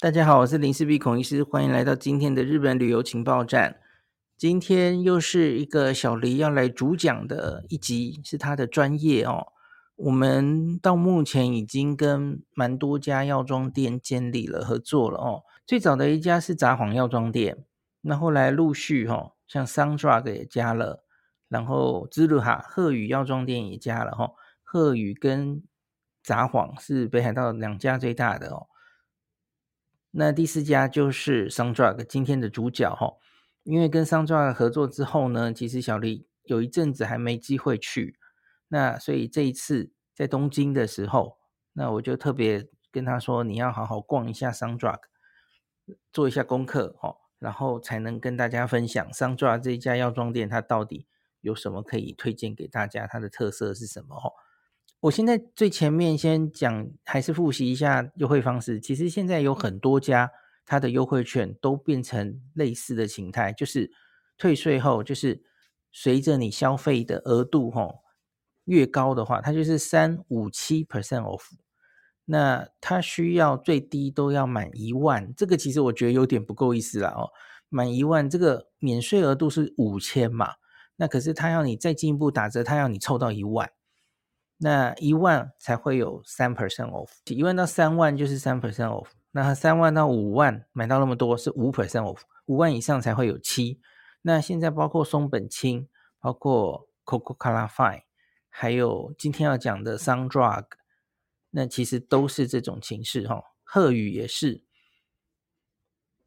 大家好，我是林氏璧孔医师，欢迎来到今天的日本旅游情报站。今天又是一个小黎要来主讲的一集，是他的专业哦。我们到目前已经跟蛮多家药妆店建立了合作了哦。最早的一家是札幌药妆店，那后来陆续哈，像 Sundrug 也加了，然后滋鲁哈鹤羽药妆店也加了哈。鹤羽跟札幌是北海道两家最大的哦。那第四家就是 Sundrug，今天的主角哈。因为跟 Sundrug 合作之后呢，其实小丽有一阵子还没机会去，那所以这一次在东京的时候，那我就特别跟他说，你要好好逛一下 Sundrug，做一下功课哦，然后才能跟大家分享 Sundrug 这一家药妆店它到底有什么可以推荐给大家，它的特色是什么哦。我现在最前面先讲，还是复习一下优惠方式。其实现在有很多家。它的优惠券都变成类似的形态，就是退税后，就是随着你消费的额度吼越高的话，它就是三五七 percent off。那它需要最低都要满一万，这个其实我觉得有点不够意思了哦。满一万，这个免税额度是五千嘛，那可是他要你再进一步打折，他要你凑到一万，那一万才会有三 percent off，一万到三万就是三 percent off。那三万到五万买到那么多是五 percent off，五万以上才会有七。那现在包括松本清，包括 Coco-Cola Fine，还有今天要讲的 Sundrug，那其实都是这种形式哈。鹤羽也是，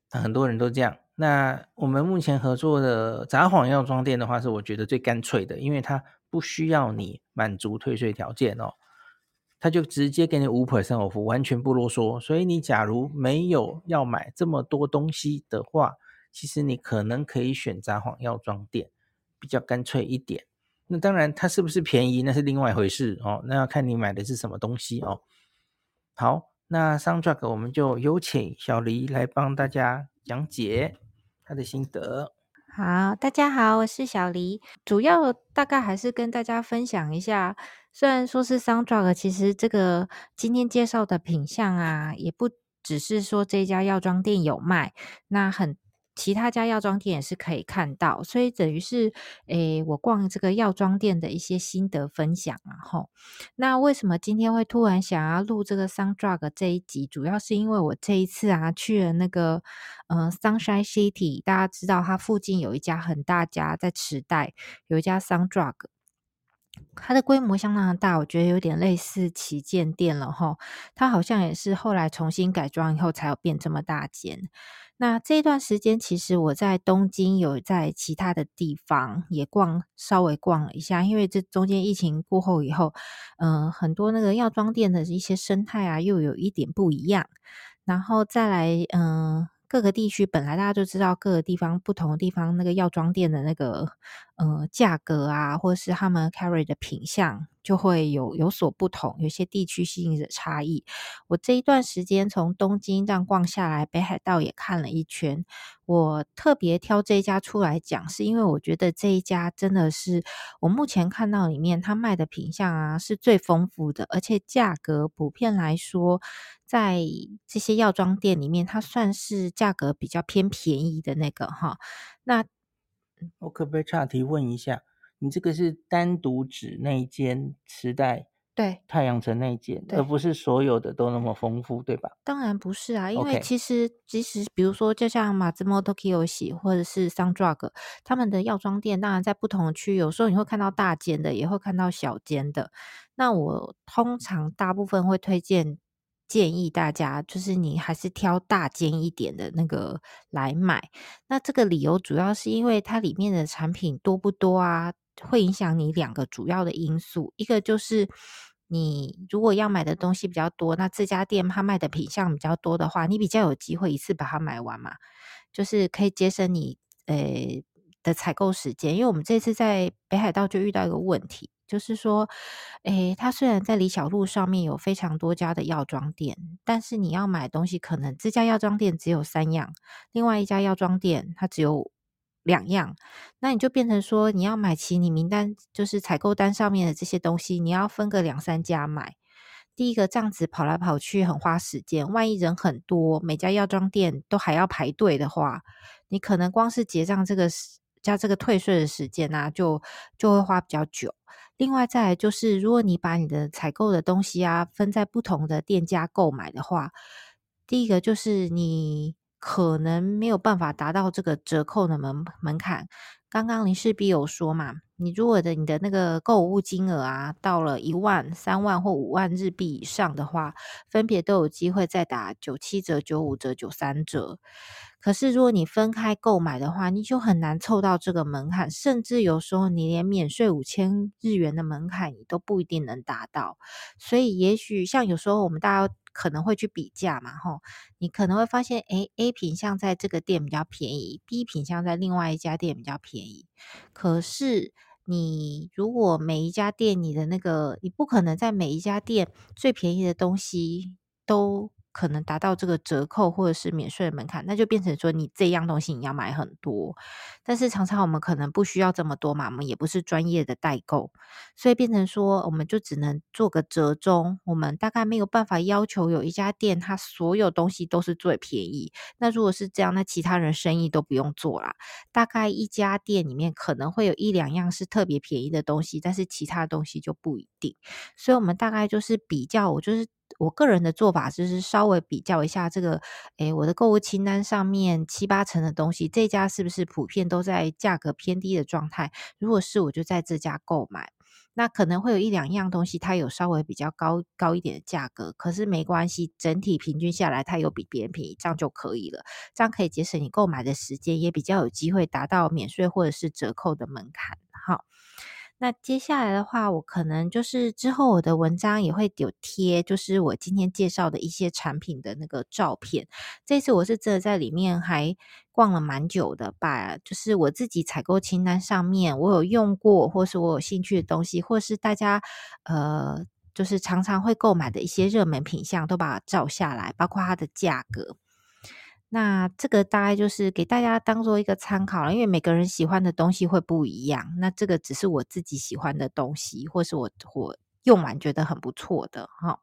很多人都这样。那我们目前合作的札幌药妆店的话，是我觉得最干脆的，因为它不需要你满足退税条件哦。他就直接给你五 percent off，完全不啰嗦。所以你假如没有要买这么多东西的话，其实你可能可以选札幌药妆店，比较干脆一点。那当然，它是不是便宜那是另外一回事哦。那要看你买的是什么东西哦。好，那 Sundrug 我们就有请小黎来帮大家讲解他的心得。好，大家好，我是小黎，主要大概还是跟大家分享一下。虽然说是 Sundrug，其实这个今天介绍的品相啊，也不只是说这家药妆店有卖，那很其他家药妆店也是可以看到，所以等于是诶，我逛这个药妆店的一些心得分享啊。吼，那为什么今天会突然想要录这个 Sundrug 这一集？主要是因为我这一次啊去了那个嗯、Sunshine City，大家知道它附近有一家很大家在池袋有一家 Sundrug。它的规模相当的大，我觉得有点类似旗舰店了齁。它好像也是后来重新改装以后才有变这么大间。那这段时间，其实我在东京有在其他的地方也逛，稍微逛了一下，因为这中间疫情过后以后，嗯、呃，很多那个药妆店的一些生态啊，又有一点不一样。然后再来，嗯、各个地区本来大家就知道，各个地方不同的地方那个药妆店的那个呃价格啊，或是他们 carry 的品相就会有有所不同，有些地区性的差异。我这一段时间从东京这样逛下来，北海道也看了一圈。我特别挑这一家出来讲，是因为我觉得这一家真的是我目前看到里面他卖的品相啊是最丰富的，而且价格普遍来说。在这些药妆店里面，它算是价格比较偏便宜的那个哈。那我可不可以岔题问一下，你这个是单独指那一间磁带对太阳城那一间，而不是所有的都那么丰富，对吧？当然不是啊，因为其实即使比如说，就像马自莫 Tokiyoshi 或者是 Sundrug，他们的药妆店当然在不同的区，有时候你会看到大间的，也会看到小间的。那我通常大部分会推荐。建议大家就是你还是挑大间一点的那个来买。那这个理由主要是因为它里面的产品多不多啊，会影响你两个主要的因素。一个就是你如果要买的东西比较多，那这家店它卖的品项比较多的话，你比较有机会一次把它买完嘛，就是可以节省你呃的采购时间。因为我们这次在北海道就遇到一个问题。就是说，诶，它虽然在李小璐上面有非常多家的药妆店，但是你要买东西，可能这家药妆店只有三样，另外一家药妆店它只有两样，那你就变成说，你要买齐你名单就是采购单上面的这些东西，你要分个两三家买。第一个这样子跑来跑去很花时间，万一人很多，每家药妆店都还要排队的话，你可能光是结账这个加这个退税的时间啊，就就会花比较久。另外再来就是，如果你把你的采购的东西啊分在不同的店家购买的话，第一个就是你可能没有办法达到这个折扣的门门槛。刚刚林氏必有说嘛，你如果的你的那个购物金额啊到了一万、三万或五万日币以上的话，分别都有机会再打九七折、九五折、九三折。可是，如果你分开购买的话，你就很难凑到这个门槛，甚至有时候你连免税五千日元的门槛你都不一定能达到。所以，也许像有时候我们大家可能会去比价嘛，吼，你可能会发现，诶，A 品项在这个店比较便宜，B 品项在另外一家店比较便宜。可是，你如果每一家店你的那个，你不可能在每一家店最便宜的东西都。可能达到这个折扣或者是免税的门槛，那就变成说你这样东西你要买很多，但是常常我们可能不需要这么多嘛，我们也不是专业的代购，所以变成说我们就只能做个折中，我们大概没有办法要求有一家店它所有东西都是最便宜。那如果是这样，那其他人生意都不用做啦。大概一家店里面可能会有一两样是特别便宜的东西，但是其他东西就不一定。所以我们大概就是比较，我就是。我个人的做法就是稍微比较一下这个，诶，我的购物清单上面七八成的东西，这家是不是普遍都在价格偏低的状态？如果是，我就在这家购买。那可能会有一两样东西，它有稍微比较高高一点的价格，可是没关系，整体平均下来，它有比别人便宜，这样就可以了。这样可以节省你购买的时间，也比较有机会达到免税或者是折扣的门槛。好。那接下来的话，我可能就是之后我的文章也会有贴，就是我今天介绍的一些产品的那个照片。这次我是真的在里面还逛了蛮久的，把就是我自己采购清单上面我有用过或是我有兴趣的东西，或是大家呃就是常常会购买的一些热门品项，都把它照下来，包括它的价格。那这个大概就是给大家当做一个参考了，因为每个人喜欢的东西会不一样。那这个只是我自己喜欢的东西，或是我我用完觉得很不错的哈。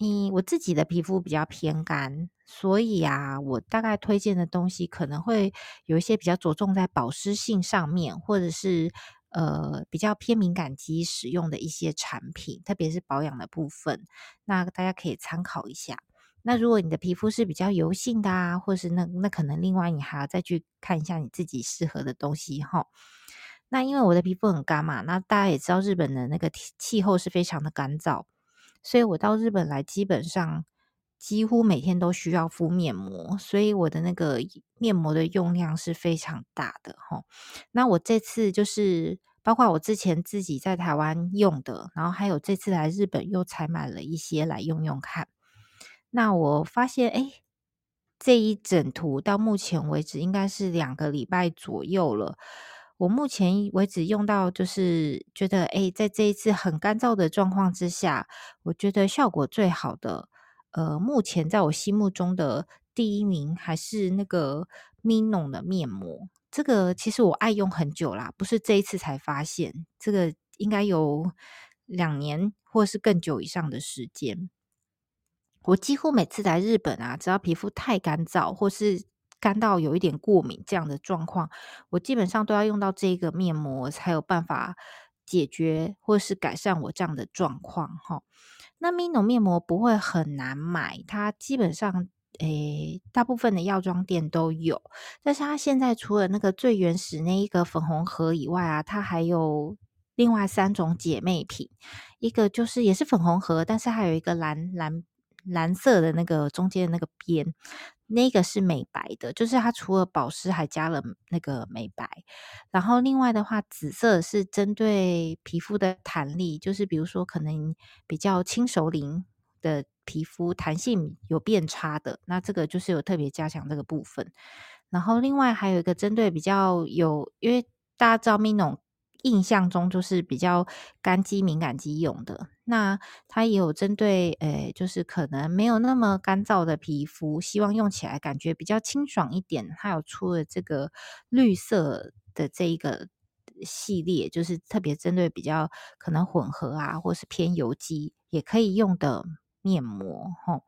嗯，我自己的皮肤比较偏干，所以啊，我大概推荐的东西可能会有一些比较着重在保湿性上面，或者是呃比较偏敏感肌使用的一些产品，特别是保养的部分。那大家可以参考一下。那如果你的皮肤是比较油性的啊，或是那那可能另外你还要再去看一下你自己适合的东西哈。那因为我的皮肤很干嘛，那大家也知道日本的那个气候是非常的干燥，所以我到日本来基本上几乎每天都需要敷面膜，所以我的那个面膜的用量是非常大的哈。那我这次就是包括我之前自己在台湾用的，然后还有这次来日本又采买了一些来用用看。那我发现，哎，这一整图到目前为止应该是两个礼拜左右了。我目前为止用到，就是觉得，哎，在这一次很干燥的状况之下，我觉得效果最好的，呃，目前在我心目中的第一名还是那个 Mino 的面膜。这个其实我爱用很久啦，不是这一次才发现，这个应该有两年或是更久以上的时间。我几乎每次来日本啊，只要皮肤太干燥，或是干到有一点过敏这样的状况，我基本上都要用到这个面膜，才有办法解决或是改善我这样的状况哈。那 mino 面膜不会很难买，它基本上诶，大部分的药妆店都有，但是它现在除了那个最原始那一个粉红盒以外啊，它还有另外三种姐妹品，一个就是也是粉红盒，但是还有一个蓝蓝。蓝色的那个中间的那个边，那个是美白的，就是它除了保湿还加了那个美白。然后另外的话，紫色是针对皮肤的弹力，就是比如说可能比较轻熟龄的皮肤弹性有变差的，那这个就是有特别加强这个部分。然后另外还有一个针对比较有，因为大家知道 Minon。印象中就是比较干肌敏感肌用的，那它也有针对，诶，就是可能没有那么干燥的皮肤，希望用起来感觉比较清爽一点。它有出了这个绿色的这一个系列，就是特别针对比较可能混合啊，或是偏油肌也可以用的面膜，吼。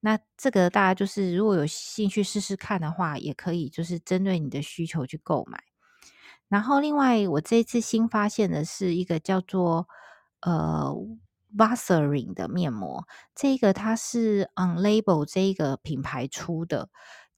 那这个大家就是如果有兴趣试试看的话，也可以就是针对你的需求去购买。然后另外，我这一次新发现的是一个叫做呃。Vaseline 的面膜，这个它是 Unlabel 这一个品牌出的。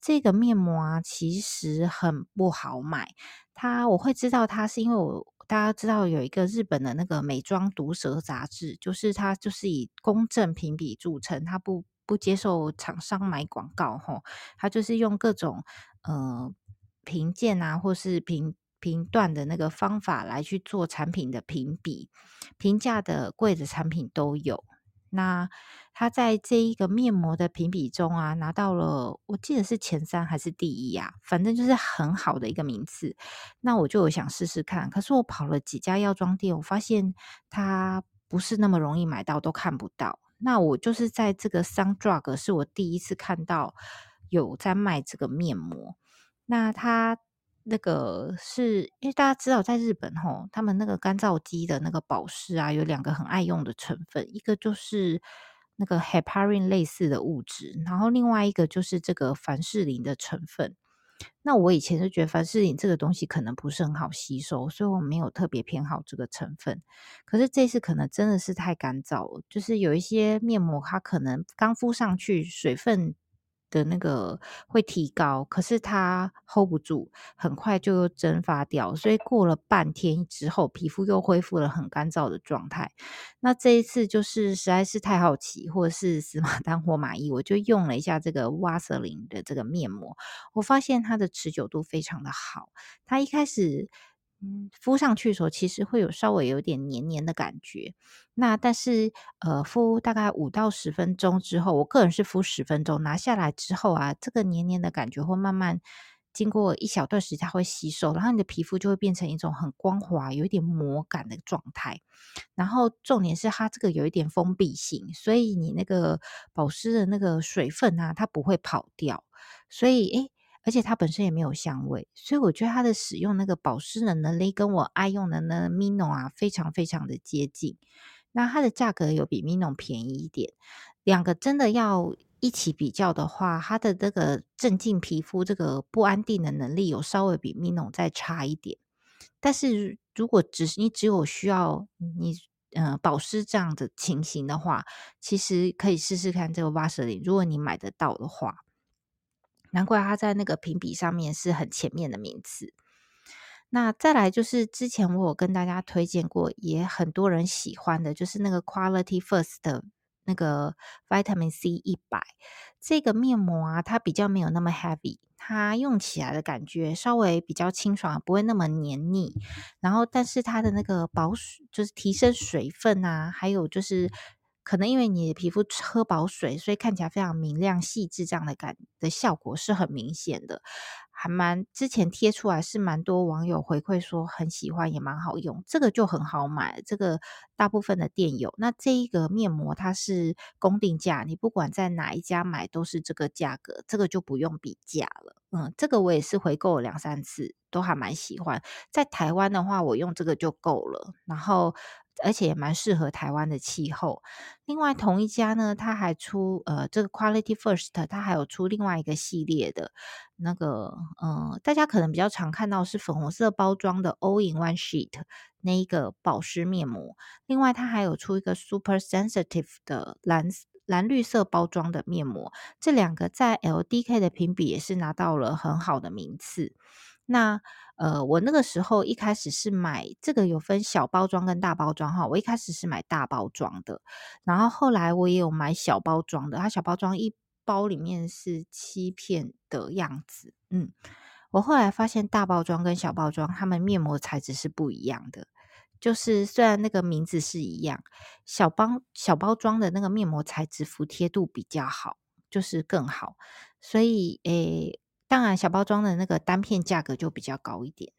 这个面膜啊，其实很不好买。它我会知道它是因为我大家知道有一个日本的那个美妆毒舌杂志，就是它就是以公正评比著称，它不不接受厂商买广告吼，它就是用各种呃评鉴啊，或是评。评断的那个方法来去做产品的评比，平价的贵的产品都有。那他在这一个面膜的评比中啊，拿到了我记得是前三还是第一呀？反正就是很好的一个名次。那我就有想试试看，可是我跑了几家药妆店，我发现它不是那么容易买到，都看不到。那我就是在这个 Sundrug 是我第一次看到有在卖这个面膜。那它。那个是因为大家知道，在日本吼，他们那个干燥肌的那个保湿啊，有两个很爱用的成分，一个就是那个 heparin 类似的物质，然后另外一个就是这个凡士林的成分。那我以前就觉得凡士林这个东西可能不是很好吸收，所以我没有特别偏好这个成分。可是这次可能真的是太干燥了，就是有一些面膜它可能刚敷上去水分。的那个会提高，可是它 hold 不住，很快就又蒸发掉，所以过了半天之后，皮肤又恢复了很干燥的状态。那这一次就是实在是太好奇，或者是死马 当活马医，我就用了一下这个 Vaseline 的这个面膜，我发现它的持久度非常的好。它一开始。嗯，敷上去的时候，其实会有稍微有点黏黏的感觉。那但是，呃，敷大概五到十分钟之后，我个人是敷十分钟，拿下来之后啊，这个黏黏的感觉会慢慢经过一小段时间会吸收，然后你的皮肤就会变成一种很光滑、有一点膜感的状态。然后重点是它这个有一点封闭性，所以你那个保湿的那个水分啊，它不会跑掉。所以，诶。而且它本身也没有香味，所以我觉得它的使用那个保湿的能力跟我爱用的那 Mino 啊，非常非常的接近。那它的价格有比 Mino 便宜一点，两个真的要一起比较的话，它的这个镇静皮肤这个不安定的能力有稍微比 Mino 再差一点。但是如果只是你只有需要你呃保湿这样的情形的话，其实可以试试看这个 Vaseline，如果你买得到的话。难怪他在那个评比上面是很前面的名次。那再来就是之前我有跟大家推荐过，也很多人喜欢的，就是那个 Quality First 的那个 Vitamin C 一百这个面膜啊，它比较没有那么 heavy，它用起来的感觉稍微比较清爽，不会那么黏腻。然后，但是它的那个保水，就是提升水分啊，还有就是。可能因为你的皮肤喝饱水，所以看起来非常明亮细致，这样的感的效果是很明显的，还蛮之前贴出来是蛮多网友回馈说很喜欢，也蛮好用，这个就很好买，这个大部分的店有。那这一个面膜它是公定价，你不管在哪一家买都是这个价格，这个就不用比价了。嗯，这个我也是回购了两三次，都还蛮喜欢。在台湾的话，我用这个就够了，然后。而且也蛮适合台湾的气候。另外，同一家呢，它还出呃这个 Quality First，它还有出另外一个系列的那个，呃，大家可能比较常看到是粉红色包装的 All in One Sheet 那一个保湿面膜。另外，它还有出一个 Super Sensitive 的蓝蓝绿色包装的面膜。这两个在 LDK 的评比也是拿到了很好的名次。那呃，我那个时候一开始是买这个有分小包装跟大包装哈，我一开始是买大包装的，然后后来我也有买小包装的，它小包装一包里面是七片的样子，嗯，我后来发现大包装跟小包装它们面膜材质是不一样的，就是虽然那个名字是一样，小包小包装的那个面膜材质服帖度比较好，就是更好，所以诶。当然，小包装的那个单片价格就比较高一点。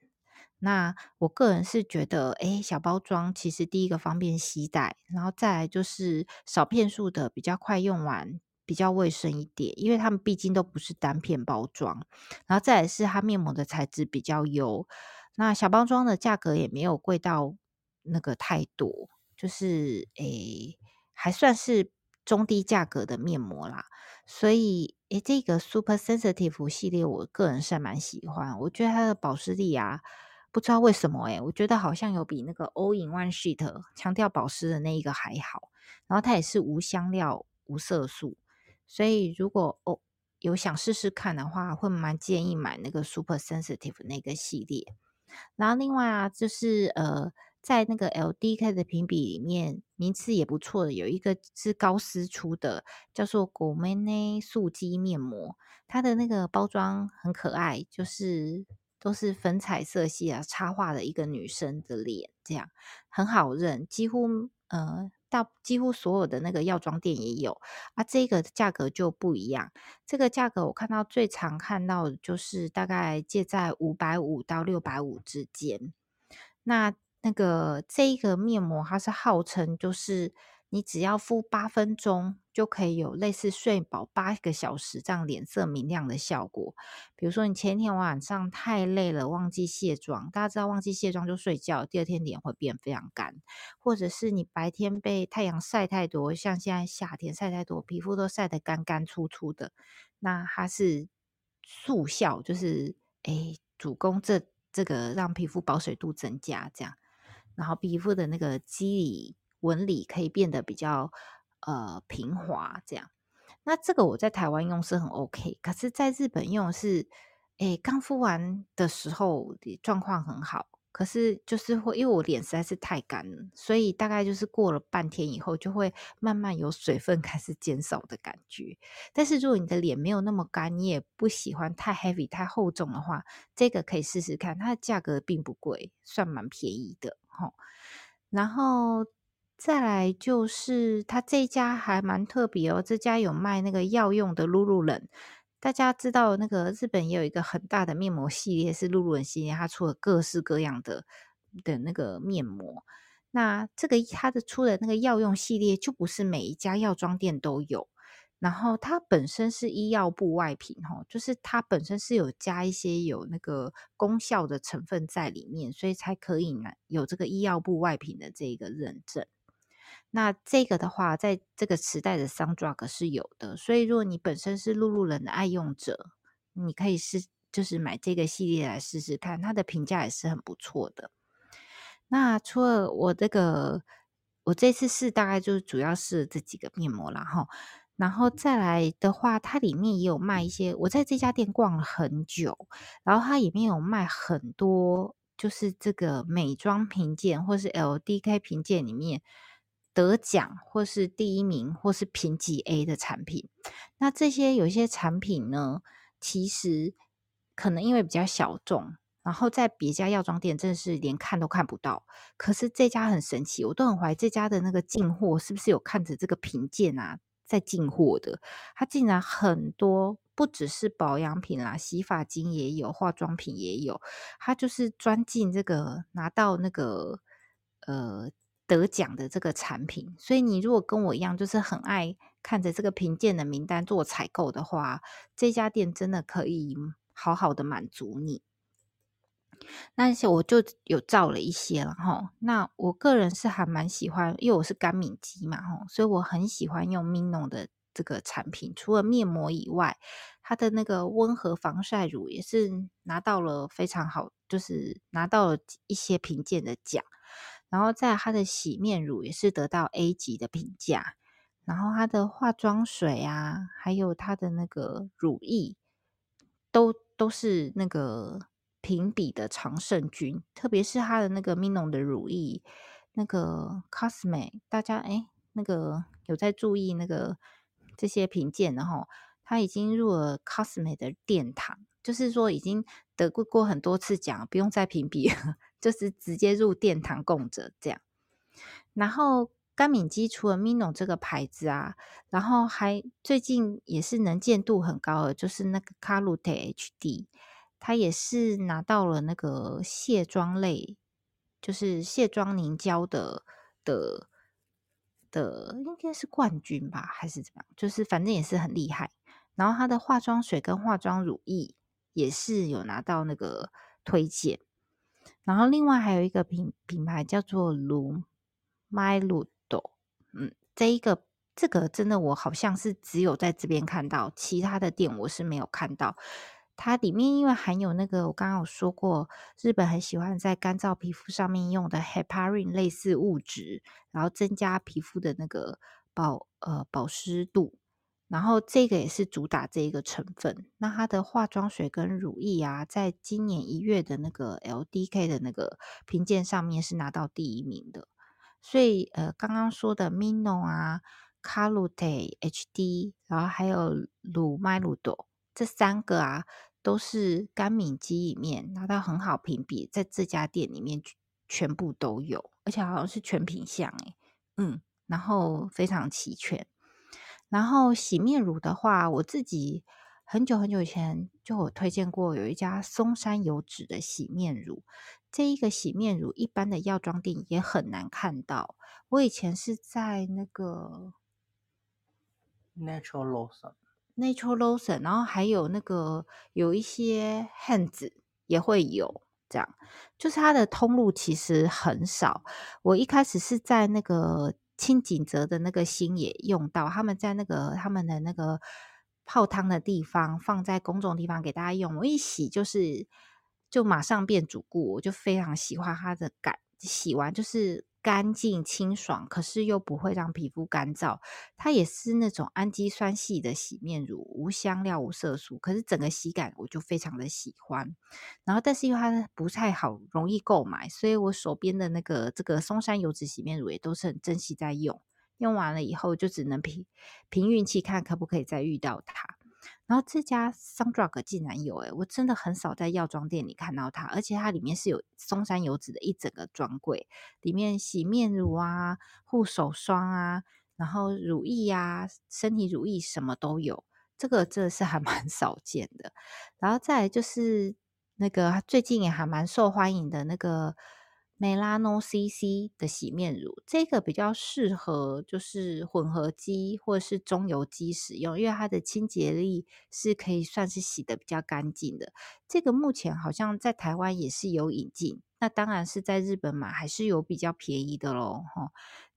那我个人是觉得，哎，小包装其实第一个方便携带，然后再来就是少片数的比较快用完，比较卫生一点，因为他们毕竟都不是单片包装。然后再来是它面膜的材质比较优，那小包装的价格也没有贵到那个太多，就是诶还算是中低价格的面膜啦。所以诶这个 Super Sensitive 系列，我个人是蛮喜欢，我觉得它的保湿力啊。不知道为什么诶，我觉得好像有比那个 All in One Sheet 强调保湿的那一个还好。然后它也是无香料、无色素，所以如果哦有想试试看的话，会蛮建议买那个 Super Sensitive 那个系列。然后另外啊，就是呃，在那个 LDK 的评比里面，名次也不错的，有一个是高丝出的，叫做 Gourmet 素肌面膜，它的那个包装很可爱，就是。都是粉彩色系啊，插画的一个女生的脸，这样很好认，几乎呃，大几乎所有的那个药妆店也有啊。这个价格就不一样，这个价格我看到最常看到的就是大概介在五百五到六百五之间。那那个这一个面膜，它是号称就是。你只要敷八分钟，就可以有类似睡饱八个小时这样脸色明亮的效果。比如说，你前一天晚上太累了，忘记卸妆，大家知道忘记卸妆就睡觉，第二天脸会变非常干；或者是你白天被太阳晒太多，像现在夏天晒太多，皮肤都晒得干干粗粗的，那它是速效，就是诶主攻这这个让皮肤保水度增加，这样，然后皮肤的那个肌理。纹理可以变得比较呃平滑，这样。那这个我在台湾用是很 OK，可是在日本用是，诶，刚敷完的时候状况很好，可是就是会因为我脸实在是太干了，所以大概就是过了半天以后，就会慢慢有水分开始减少的感觉。但是如果你的脸没有那么干，你也不喜欢太 heavy 太厚重的话，这个可以试试看，它的价格并不贵，算蛮便宜的齁。然后。再来就是，它这家还蛮特别哦。这家有卖那个药用的露露冷。大家知道，那个日本也有一个很大的面膜系列是露露冷系列，它出了各式各样的的那个面膜。那这个它的出的那个药用系列，就不是每一家药妆店都有。然后它本身是医药部外品，哈，就是它本身是有加一些有那个功效的成分在里面，所以才可以呢有这个医药部外品的这个认证。那这个的话，在这个时代的 Sundrug 是有的，所以如果你本身是露露冷的爱用者，你可以试，就是买这个系列来试试看，它的评价也是很不错的。那除了我这个，我这次试大概就是主要是这几个面膜然后，然后再来的话，它里面也有卖一些，我在这家店逛了很久，然后它里面有卖很多，就是这个美妆评鉴或是 LDK 评鉴里面。得奖或是第一名或是评级 A 的产品，那这些有一些产品呢，其实可能因为比较小众，然后在别家药妆店真的是连看都看不到。可是这家很神奇，我都很怀疑这家的那个进货是不是有看着这个评鉴啊在进货的。它竟然很多，不只是保养品啦，洗发精也有，化妆品也有。它就是专进这个拿到那个呃。得奖的这个产品，所以你如果跟我一样，就是很爱看着这个评鉴的名单做采购的话，这家店真的可以好好的满足你。那些我就有照了一些了哈。那我个人是还蛮喜欢，因为我是干敏肌嘛哈，所以我很喜欢用 Mino 的这个产品。除了面膜以外，它的那个温和防晒乳也是拿到了非常好，就是拿到了一些评鉴的奖。然后在它的洗面乳也是得到 A 级的评价，然后它的化妆水啊，还有它的那个乳液，都都是那个评比的常胜军，特别是它的那个 Mino 的乳液，那个 Cosme，大家诶那个有在注意那个这些评鉴的齁，它已经入了 Cosme 的殿堂，就是说已经得过过很多次奖，不用再评比。就是直接入殿堂供着这样，然后干敏肌除了 MINO 这个牌子啊，然后还最近也是能见度很高的，就是那个 CARUTE HD，它也是拿到了那个卸妆类，就是卸妆凝胶的的的，应该是冠军吧，还是怎么样？就是反正也是很厉害。然后它的化妆水跟化妆乳液也是有拿到那个推荐。然后另外还有一个品品牌叫做卢麦鲁朵，嗯，这一个这个真的我好像是只有在这边看到，其他的店我是没有看到。它里面因为含有那个我刚刚有说过，日本很喜欢在干燥皮肤上面用的 heparin 类似物质，然后增加皮肤的那个保呃保湿度。然后这个也是主打这一个成分。那它的化妆水跟乳液啊，在今年一月的那个 LDK 的那个评鉴上面是拿到第一名的。所以呃，刚刚说的 Mino 啊、Calute HD，然后还有鲁麦鲁朵这三个啊，都是干敏肌里面拿到很好评比，在这家店里面全部都有，而且好像是全品项诶，嗯，然后非常齐全。然后洗面乳的话，我自己很久很久以前就有推荐过，有一家松山油脂的洗面乳。这一个洗面乳一般的药妆店也很难看到。我以前是在那个 Natural Lotion，Natural Lotion，然后还有那个有一些 Hands 也会有这样，就是它的通路其实很少。我一开始是在那个。清井泽的那个心也用到，他们在那个他们的那个泡汤的地方，放在公众地方给大家用。我一洗就是就马上变主顾，我就非常喜欢它的感，洗完就是。干净清爽，可是又不会让皮肤干燥。它也是那种氨基酸系的洗面乳，无香料、无色素，可是整个洗感我就非常的喜欢。然后，但是因为它不太好容易购买，所以我手边的那个这个松山油脂洗面乳也都是很珍惜在用。用完了以后，就只能凭凭运气看可不可以再遇到它。然后这家 Sundrug 竟然有诶，我真的很少在药妆店里看到它，而且它里面是有松山油脂的一整个专柜，里面洗面乳啊、护手霜啊，然后乳液啊、身体乳液什么都有，这个真的是还 蛮少见的。然后再来就是那个最近也还蛮受欢迎的那个。梅拉诺 CC 的洗面乳，这个比较适合就是混合肌或者是中油肌使用，因为它的清洁力是可以算是洗的比较干净的。这个目前好像在台湾也是有引进，那当然是在日本买还是有比较便宜的咯。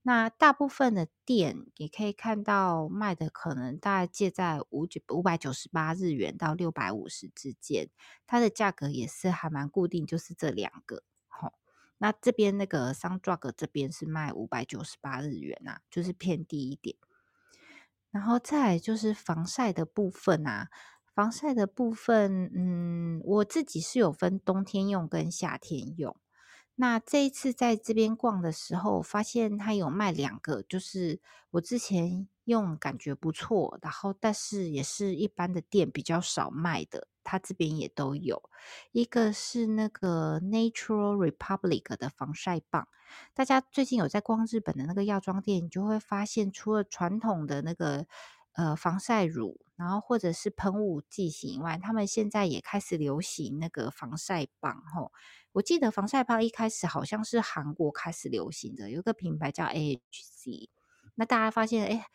那大部分的店也可以看到卖的可能大概介在五九五百九十八日元到六百五十之间，它的价格也是还蛮固定，就是这两个。那这边那个 Sundrug 这边是卖五百九十八日元、啊，就是偏低一点。然后再来就是防晒的部分啊，防晒的部分，嗯，我自己是有分冬天用跟夏天用。那这一次在这边逛的时候，发现它有卖两个，就是我之前用感觉不错，然后但是也是一般的店比较少卖的。它这边也都有，一个是那个 Natural Republic 的防晒棒。大家最近有在逛日本的那个药妆店，你就会发现，除了传统的那个呃防晒乳，然后或者是喷雾剂型以外，他们现在也开始流行那个防晒棒。吼，我记得防晒棒一开始好像是韩国开始流行的，有个品牌叫 AHC。那大家发现，哎。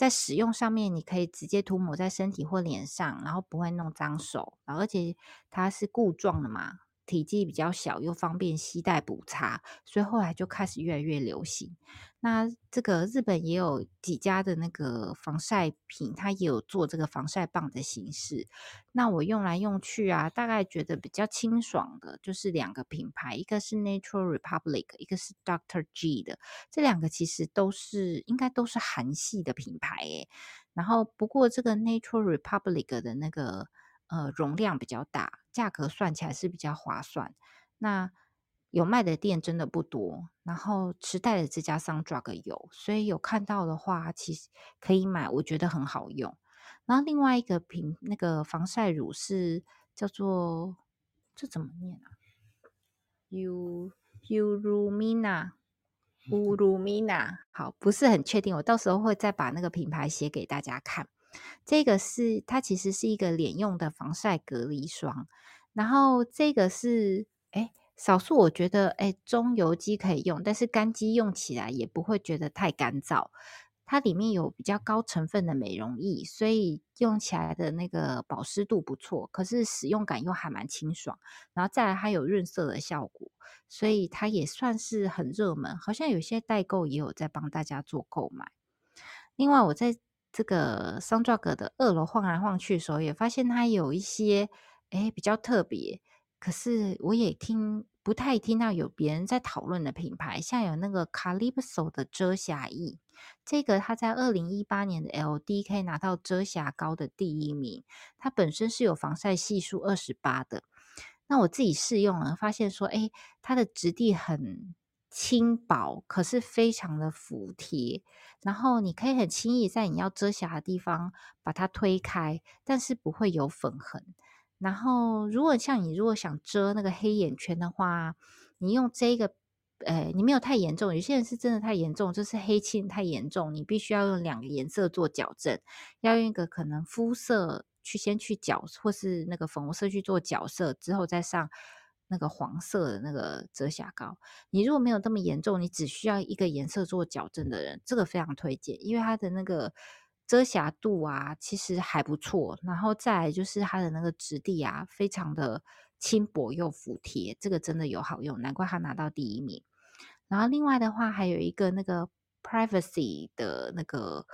在使用上面，你可以直接涂抹在身体或脸上，然后不会弄脏手，而且它是固状的嘛。体积比较小，又方便携带补擦，所以后来就开始越来越流行。那这个日本也有几家的那个防晒品，它也有做这个防晒棒的形式。那我用来用去啊，大概觉得比较清爽的，就是两个品牌，一个是 Natural Republic，一个是 Doctor G 的。这两个其实都是应该都是韩系的品牌诶。然后不过这个 Natural Republic 的那个。呃，容量比较大，价格算起来是比较划算。那有卖的店真的不多，然后池袋的这家 Sundrug 有，所以有看到的话，其实可以买，我觉得很好用。然后另外一个品，那个防晒乳是叫做这怎么念啊？U Urumina Urumina，好，不是很确定，我到时候会再把那个品牌写给大家看。这个是它其实是一个脸用的防晒隔离霜，然后这个是哎，少数我觉得哎中油肌可以用，但是干肌用起来也不会觉得太干燥。它里面有比较高成分的美容液，所以用起来的那个保湿度不错，可是使用感又还蛮清爽。然后再来，它有润色的效果，所以它也算是很热门。好像有些代购也有在帮大家做购买。另外，我在这个 Sundrug 的二楼晃来晃去的时候，也发现它有一些诶比较特别，可是我也听不太听到有别人在讨论的品牌，像有那个 Calypso 的遮瑕液，这个它在二零一八年的 LDK 拿到遮瑕膏的第一名，它本身是有防晒系数二十八的。那我自己试用了，发现说，诶它的质地很。轻薄，可是非常的服帖，然后你可以很轻易在你要遮瑕的地方把它推开，但是不会有粉痕。然后，如果像你如果想遮那个黑眼圈的话，你用这个，呃，你没有太严重，有些人是真的太严重，就是黑青太严重，你必须要用两个颜色做矫正，要用一个可能肤色去先去角，或是那个粉红色去做角色，之后再上。那个黄色的那个遮瑕膏，你如果没有这么严重，你只需要一个颜色做矫正的人，这个非常推荐，因为它的那个遮瑕度啊，其实还不错。然后再来就是它的那个质地啊，非常的轻薄又服帖，这个真的有好用，难怪它拿到第一名。然后另外的话，还有一个那个 Privacy 的那个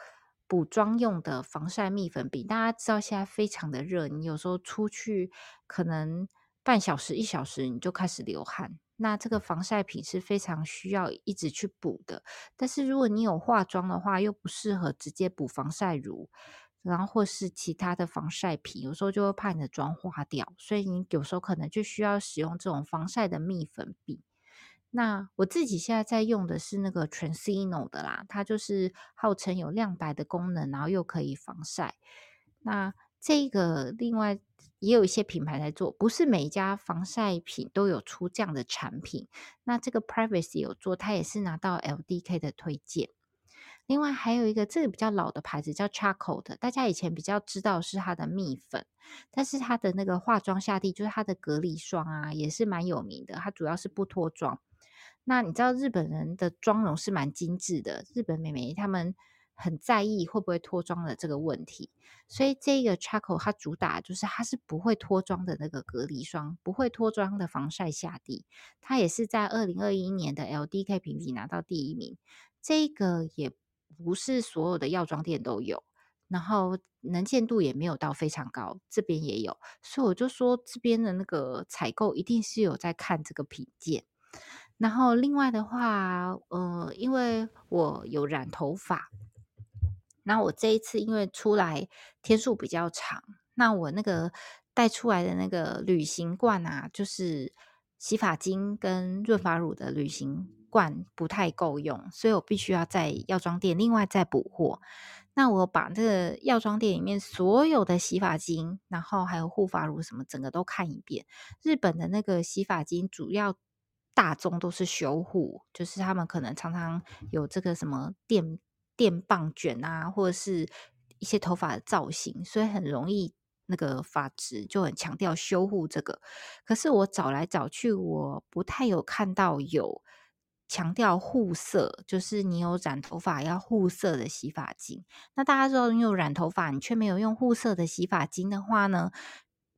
补妆用的防晒蜜粉饼，大家知道现在非常的热，你有时候出去可能。半小时、一小时你就开始流汗，那这个防晒品是非常需要一直去补的。但是如果你有化妆的话，又不适合直接补防晒乳，然后或是其他的防晒品，有时候就会怕你的妆化掉，所以你有时候可能就需要使用这种防晒的蜜粉饼。那我自己现在在用的是那个 Transceno 的啦，它就是号称有亮白的功能，然后又可以防晒。那这个另外。也有一些品牌在做，不是每一家防晒品都有出这样的产品。那这个 Privacy 有做，它也是拿到 LDK 的推荐。另外还有一个这个比较老的牌子叫 Charcoal 的，大家以前比较知道是它的蜜粉，但是它的那个化妆下地就是它的隔离霜啊，也是蛮有名的。它主要是不脱妆。那你知道日本人的妆容是蛮精致的，日本美眉她们。很在意会不会脱妆的这个问题，所以这个 Charcoal 它主打就是它是不会脱妆的那个隔离霜，不会脱妆的防晒下地。它也是在二零二一年的 LDK 评比拿到第一名。这个也不是所有的药妆店都有，然后能见度也没有到非常高，这边也有，所以我就说这边的那个采购一定是有在看这个品鉴。然后另外的话，呃，因为我有染头发。那我这一次因为出来天数比较长，那我那个带出来的那个旅行罐啊，就是洗发精跟润发乳的旅行罐不太够用，所以我必须要在药妆店另外再补货。那我把这个药妆店里面所有的洗发精，然后还有护发乳什么，整个都看一遍。日本的那个洗发精主要大宗都是修护，就是他们可能常常有这个什么电。电棒卷啊，或者是一些头发的造型，所以很容易那个发质就很强调修护这个。可是我找来找去，我不太有看到有强调护色，就是你有染头发要护色的洗发精。那大家知道，你有染头发，你却没有用护色的洗发精的话呢，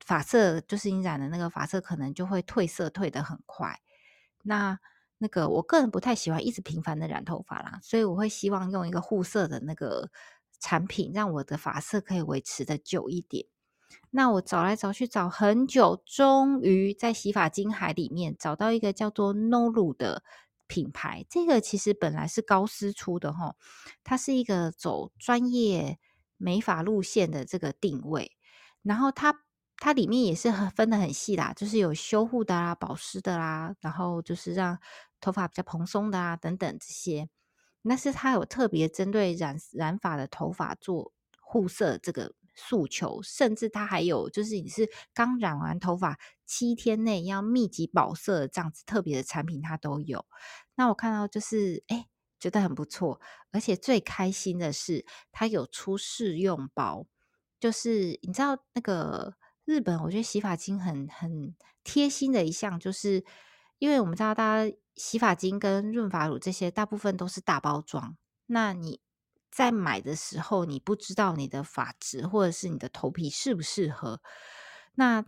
发色就是你染的那个发色可能就会褪色，褪得很快。那那个我个人不太喜欢一直频繁的染头发啦，所以我会希望用一个护色的那个产品，让我的发色可以维持的久一点。那我找来找去找很久，终于在洗发精海里面找到一个叫做 Noru 的品牌。这个其实本来是高丝出的齁，它是一个走专业美发路线的这个定位，然后它。它里面也是很分得很细啦，就是有修护的啦、保湿的啦，然后就是让头发比较蓬松的啊等等这些。那是它有特别针对染染发的头发做护色这个诉求，甚至它还有就是你是刚染完头发七天内要密集保色这样子特别的产品，它都有。那我看到就是哎，觉得很不错，而且最开心的是它有出试用包，就是你知道那个。日本，我觉得洗发精很很贴心的一项，就是因为我们知道，大家洗发精跟润发乳这些大部分都是大包装，那你在买的时候，你不知道你的发质或者是你的头皮适不适合，那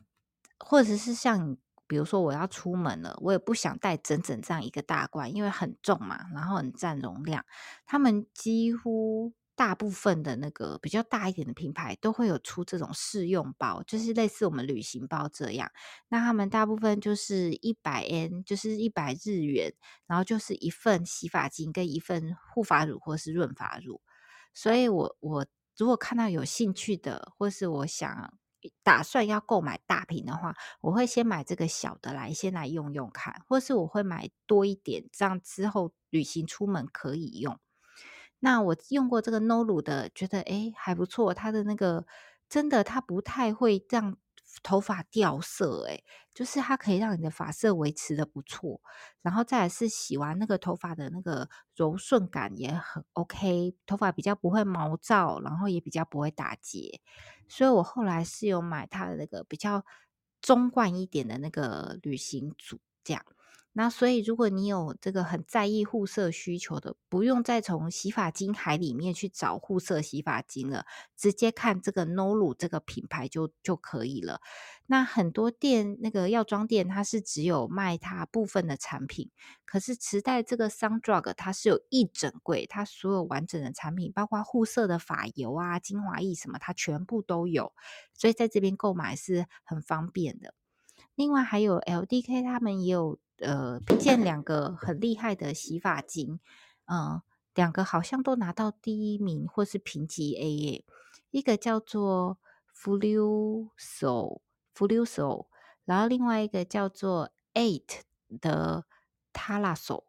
或者是像你，比如说我要出门了，我也不想带整整这样一个大罐，因为很重嘛，然后很占容量。他们几乎大部分的那个比较大一点的品牌都会有出这种试用包，就是类似我们旅行包这样。那他们大部分就是一百 N，就是一百日元，然后就是一份洗发精跟一份护发乳或是润发乳。所以我我如果看到有兴趣的，或是我想打算要购买大瓶的话，我会先买这个小的来先来用用看，或是我会买多一点，这样之后旅行出门可以用。那我用过这个 Noru 的，觉得诶还不错，它的那个真的它不太会让。头发掉色，诶，就是它可以让你的发色维持的不错，然后再来是洗完那个头发的那个柔顺感也很 OK，头发比较不会毛躁，然后也比较不会打结，所以我后来是有买它的那个比较中罐一点的那个旅行组，这样。那所以，如果你有这个很在意护色需求的，不用再从洗发精海里面去找护色洗发精了，直接看这个 Noru 这个品牌就就可以了。那很多店那个药妆店，它是只有卖它部分的产品，可是磁带这个 Sundrug 它是有一整柜，它所有完整的产品，包括护色的发油啊、精华液什么，它全部都有，所以在这边购买是很方便的。另外还有 LDK，他们也有。呃，见两个很厉害的洗发精，嗯、呃，两个好像都拿到第一名或是评级 A 耶。一个叫做 Flusso，Flusso，然后另外一个叫做 Eight 的 Talaso。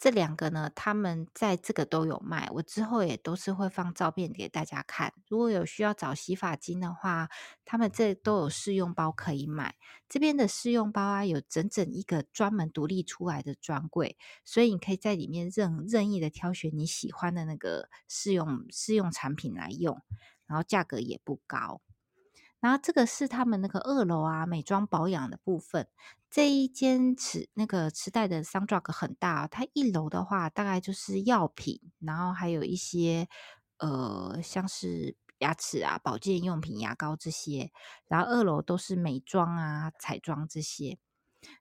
这两个呢，他们在这个都有卖，我之后也都是会放照片给大家看。如果有需要找洗发精的话，他们这都有试用包可以买。这边的试用包啊，有整整一个专门独立出来的专柜，所以你可以在里面任任意的挑选你喜欢的那个试用试用产品来用，然后价格也不高。然后这个是他们那个二楼啊，美妆保养的部分。这一间池那个池袋的 Sundrug 很大，它一楼的话大概就是药品，然后还有一些呃像是牙齿啊、保健用品、牙膏这些。然后二楼都是美妆啊、彩妆这些。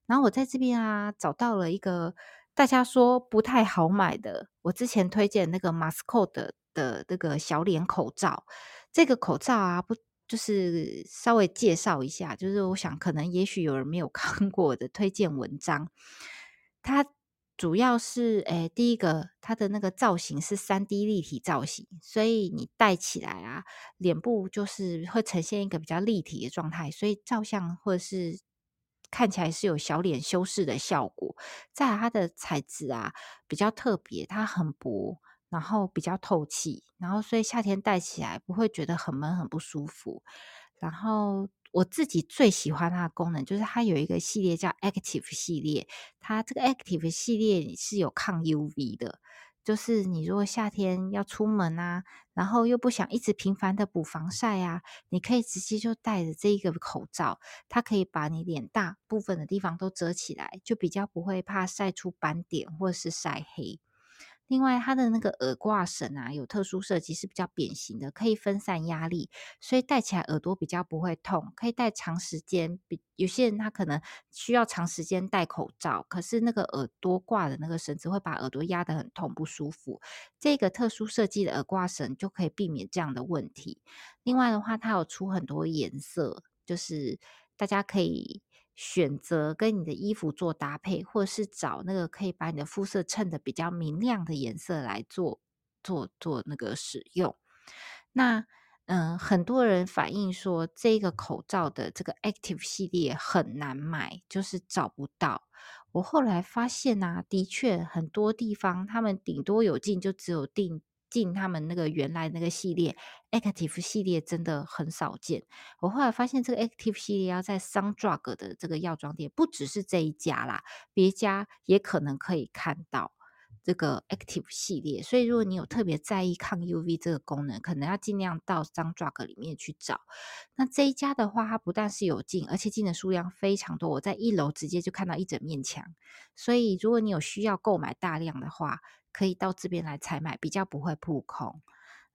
然后我在这边啊找到了一个大家说不太好买的，我之前推荐那个 m a s c o 的的那个小脸口罩。这个口罩啊不。就是稍微介绍一下，就是我想可能也许有人没有 看过我的推荐文章，它主要是诶，第一个它的那个造型是三 D 立体造型，所以你戴起来啊，脸部就是会呈现一个比较立体的状态，所以照相或者是看起来是有小脸修饰的效果。再它的材质啊比较特别，它很薄。然后比较透气，然后所以夏天戴起来不会觉得很闷很不舒服。然后我自己最喜欢它的功能，就是它有一个系列叫 Active 系列，它这个 Active 系列是有抗 UV 的，就是你如果夏天要出门啊，然后又不想一直频繁的补防晒啊，你可以直接就戴着这一个口罩，它可以把你脸大部分的地方都遮起来，就比较不会怕晒出斑点或者是晒黑。另外，它的那个耳挂绳啊，有特殊设计，是比较扁形的，可以分散压力，所以戴起来耳朵比较不会痛，可以戴长时间。比有些人他可能需要长时间戴口罩，可是那个耳朵挂的那个绳子会把耳朵压得很痛不舒服。这个特殊设计的耳挂绳就可以避免这样的问题。另外的话，它有出很多颜色，就是大家可以。选择跟你的衣服做搭配，或是找那个可以把你的肤色衬得比较明亮的颜色来做做做那个使用。那嗯，很多人反映说这个口罩的这个 Active 系列很难买，就是找不到。我后来发现啊，的确很多地方他们顶多有进，就只有订。进他们那个原来那个系列，Active 系列真的很少见。我后来发现，这个 Active 系列要在 Sundrug 的这个药妆店，不只是这一家啦，别家也可能可以看到这个 Active 系列。所以，如果你有特别在意抗 UV 这个功能，可能要尽量到 Sundrug 里面去找。那这一家的话，它不但是有进，而且进的数量非常多。我在一楼直接就看到一整面墙。所以，如果你有需要购买大量的话，可以到这边来采买，比较不会扑空。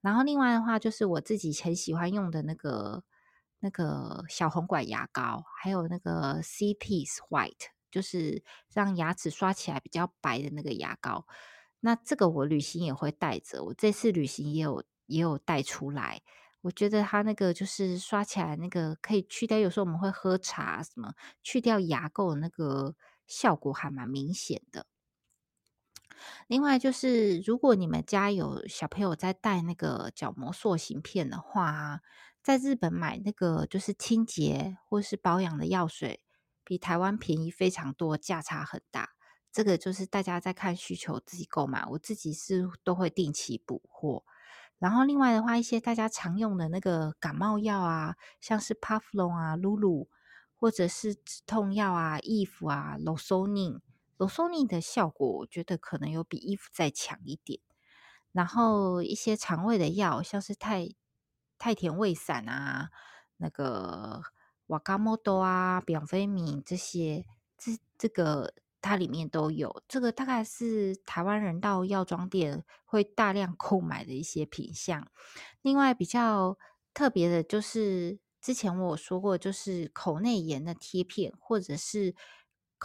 然后另外的话，就是我自己很喜欢用的那个那个小红管牙膏，还有那个 CP White，就是让牙齿刷起来比较白的那个牙膏。那这个我旅行也会带着，我这次旅行也有也有带出来。我觉得它那个就是刷起来那个可以去掉，有时候我们会喝茶什么，去掉牙垢那个效果还蛮明显的。另外就是，如果你们家有小朋友在戴那个角膜塑形片的话，在日本买那个就是清洁或是保养的药水，比台湾便宜非常多，价差很大。这个就是大家在看需求自己购买，我自己是都会定期补货。然后另外的话，一些大家常用的那个感冒药啊，像是 Puflon 啊、露露，或者是止痛药啊、Eve 啊、Loxonin。Loxonin 的效果，我觉得可能有比 Eve 再强一点。然后一些肠胃的药，像是太太田胃散啊、那个瓦嘎莫多啊、比昂菲敏这些，这这个它里面都有。这个大概是台湾人到药妆店会大量购买的一些品项。另外比较特别的就是，之前我有说过，就是口内炎的贴片，或者是。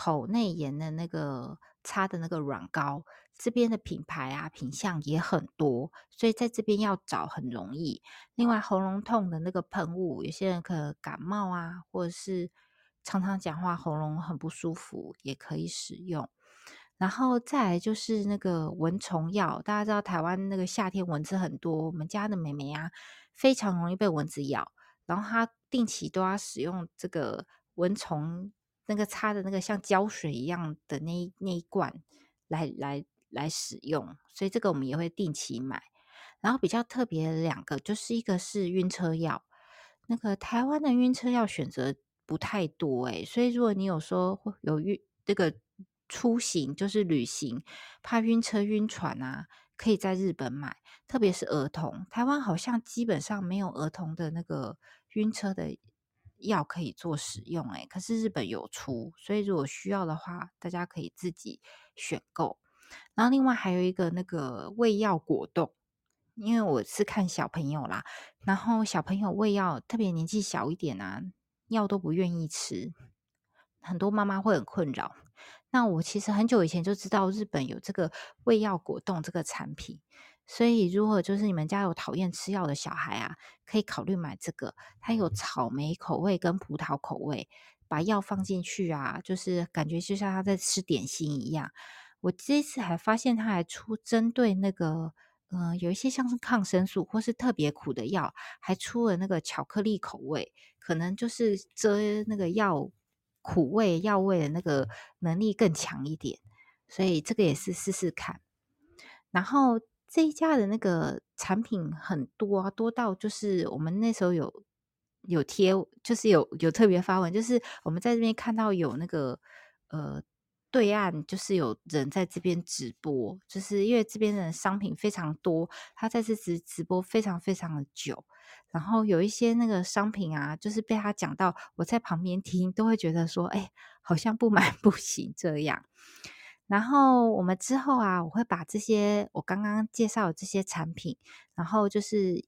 口内炎的那个擦的那个软膏，这边的品牌啊品相也很多，所以在这边要找很容易。另外喉咙痛的那个喷雾，有些人可能感冒啊，或者是常常讲话喉咙很不舒服，也可以使用。然后再来就是那个蚊虫药，大家知道台湾那个夏天蚊子很多，我们家的妹妹啊非常容易被蚊子咬，然后她定期都要使用这个蚊虫。那个擦的那个像胶水一样的那一那一罐来来来使用，所以这个我们也会定期买。然后比较特别的两个，就是一个是晕车药，那个台湾的晕车药选择不太多诶，所以如果你有说有晕这个出行就是旅行怕晕车晕船啊，可以在日本买，特别是儿童，台湾好像基本上没有儿童的那个晕车的。药可以做使用，诶，可是日本有出，所以如果需要的话，大家可以自己选购。然后另外还有一个那个胃药果冻，因为我是看小朋友啦，然后小朋友胃药特别年纪小一点啊，药都不愿意吃，很多妈妈会很困扰。那我其实很久以前就知道日本有这个胃药果冻这个产品。所以，如果就是你们家有讨厌吃药的小孩啊，可以考虑买这个。它有草莓口味跟葡萄口味，把药放进去啊，就是感觉就像他在吃点心一样。我这次还发现他还出针对那个，嗯、呃，有一些像是抗生素或是特别苦的药，还出了那个巧克力口味，可能就是遮那个药苦味药味的那个能力更强一点。所以这个也是试试看，然后。这一家的那个产品很多啊，多到就是我们那时候有有贴，就是有有特别发文，就是我们在这边看到有那个呃对岸，就是有人在这边直播，就是因为这边的商品非常多，他在这直直播非常非常的久，然后有一些那个商品啊，就是被他讲到，我在旁边听都会觉得说，哎，好像不 买不行这样。然后我们之后啊，我会把这些我刚刚介绍的这些产品，然后就是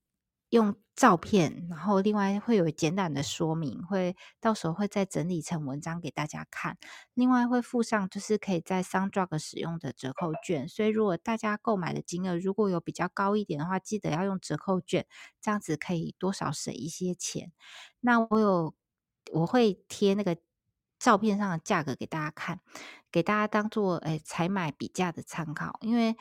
用照片，然后另外会有简短的说明，会到时候会再整理成文章给大家看。另外会附上就是可以在 Sundrug 使用的折扣券，所以如果大家购买的金额如果有比较高一点的话，记得要用折扣券，这样子可以多少省一些钱。那我有我会贴那个。照片上的价格给大家看，给大家当做诶采买比价的参考。因为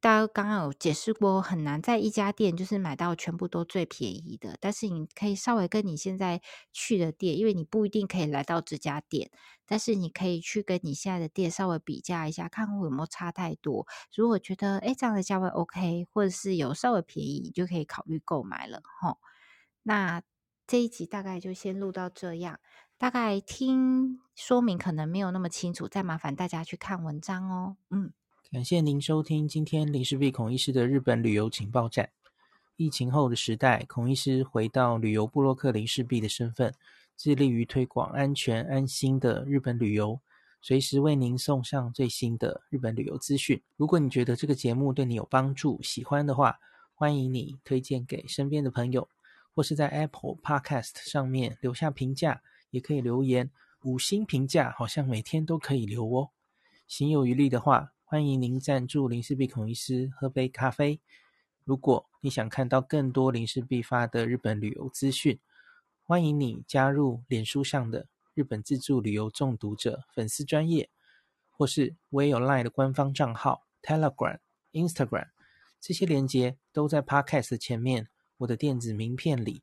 大家刚刚有解释过，很难在一家店就是买到全部都最便宜的。但是你可以稍微跟你现在去的店，因为你不一定可以来到这家店，但是你可以去跟你现在的店稍微比价一下，看看有没有差太多。如果觉得诶这样的价位 OK，或者是有稍微便宜，你就可以考虑购买了齁。那这一集大概就先录到这样。大概听说明可能没有那么清楚，再麻烦大家去看文章哦。嗯，感谢您收听今天林氏璧孔医师的日本旅游情报站。疫情后的时代，孔医师回到旅游部落客林氏璧的身份，致力于推广安全安心的日本旅游，随时为您送上最新的日本旅游资讯。如果你觉得这个节目对你有帮助，喜欢的话，欢迎你推荐给身边的朋友，或是在 Apple Podcast 上面留下评价，也可以留言，五星评价好像每天都可以留哦。行有余力的话，欢迎您赞助林氏璧孔医师喝杯咖啡。如果你想看到更多林氏璧发的日本旅游资讯，欢迎你加入脸书上的日本自助旅游中毒者粉丝专页，或是我也有 LINE 的官方账号 Telegram、Instagram，这些连接都在 Podcast 前面，我的电子名片里，